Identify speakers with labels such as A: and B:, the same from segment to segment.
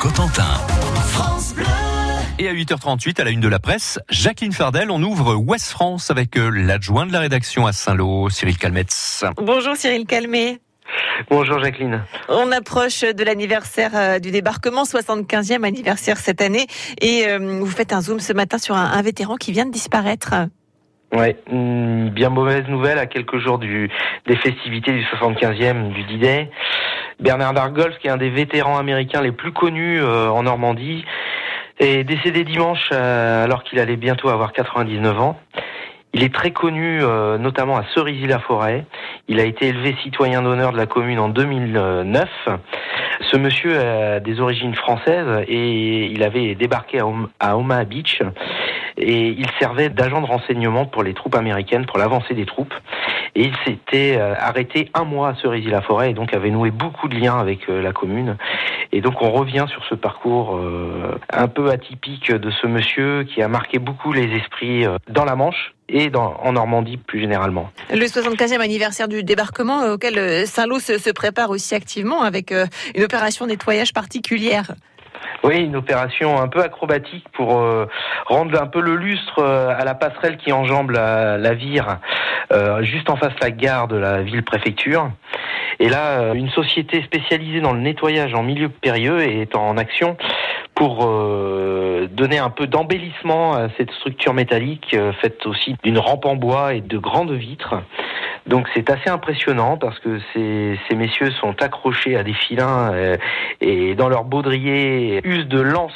A: Cotentin. Et à 8h38, à la une de la presse, Jacqueline Fardel, on ouvre Ouest France avec euh, l'adjoint de la rédaction à Saint-Lô, Cyril Calmetz.
B: Bonjour Cyril Calmet.
C: Bonjour Jacqueline.
B: On approche de l'anniversaire euh, du débarquement, 75e anniversaire cette année, et euh, vous faites un zoom ce matin sur un, un vétéran qui vient de disparaître.
C: Ouais, une bien mauvaise nouvelle à quelques jours du, des festivités du 75e du D-Day. Bernard Dargolf, qui est un des vétérans américains les plus connus en Normandie, est décédé dimanche euh, alors qu'il allait bientôt avoir 99 ans. Il est très connu, euh, notamment à Cerisy-la-Forêt. Il a été élevé citoyen d'honneur de la commune en 2009. Ce monsieur a des origines françaises et il avait débarqué à Omaha Beach et il servait d'agent de renseignement pour les troupes américaines, pour l'avancée des troupes. Et il s'était euh, arrêté un mois à Cerisy-la-Forêt et donc avait noué beaucoup de liens avec la commune. Et donc on revient sur ce parcours euh, un peu atypique de ce monsieur qui a marqué beaucoup les esprits euh, dans la Manche et en Normandie plus généralement.
B: Le 75e anniversaire du débarquement euh, auquel Saint-Lô se, se, prépare aussi activement avec une opération nettoyage particulière.
C: Oui, une opération un peu acrobatique pour euh, rendre un peu le lustre euh, à la passerelle qui enjambe la, Vire, euh, juste en face de la gare de la ville-préfecture. Et là, une société spécialisée dans le nettoyage en milieu périlleux est en action pour donner un peu d'embellissement à cette structure métallique faite aussi d'une rampe en bois et de grandes vitres. Donc c'est assez impressionnant parce que ces, messieurs sont accrochés à des filins euh, et dans leur baudrier usent de lances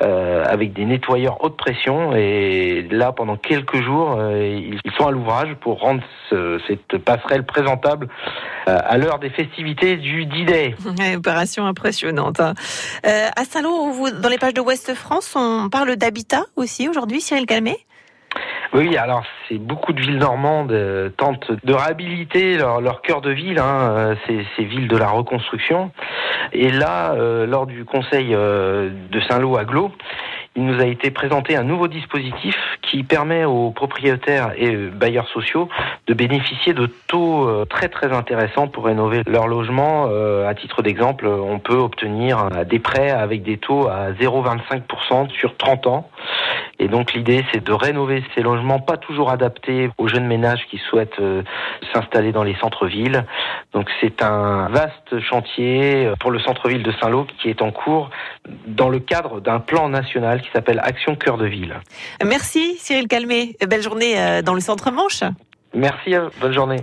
C: euh, avec des nettoyeurs haute pression et là pendant quelques jours euh, ils sont à l'ouvrage pour rendre ce, cette passerelle présentable à l'heure des festivités du D-Day.
B: Opération impressionnante. Hein. À Saint-Lô, dans les pages de Ouest France, on parle d'habitat aussi aujourd'hui, Cyril Calmet
C: oui, alors c'est beaucoup de villes normandes euh, tentent de réhabiliter leur, leur cœur de ville, hein, euh, ces, villes de la reconstruction. Et là, euh, lors du conseil euh, de Saint-Lô à Glo, il nous a été présenté un nouveau dispositif qui permet aux propriétaires et bailleurs sociaux de bénéficier de taux très très intéressants pour rénover leur logement. À titre d'exemple, on peut obtenir des prêts avec des taux à 0,25% sur 30 ans. Et donc l'idée, c'est de rénover ces logements pas toujours adaptés aux jeunes ménages qui souhaitent euh, s'installer dans les centres-villes. Donc c'est un vaste chantier euh, pour le centre-ville de Saint-Lô qui est en cours dans le cadre d'un plan national qui s'appelle Action Cœur de Ville.
B: Merci Cyril Calmet. Belle journée euh, dans le centre Manche.
C: Merci, bonne journée.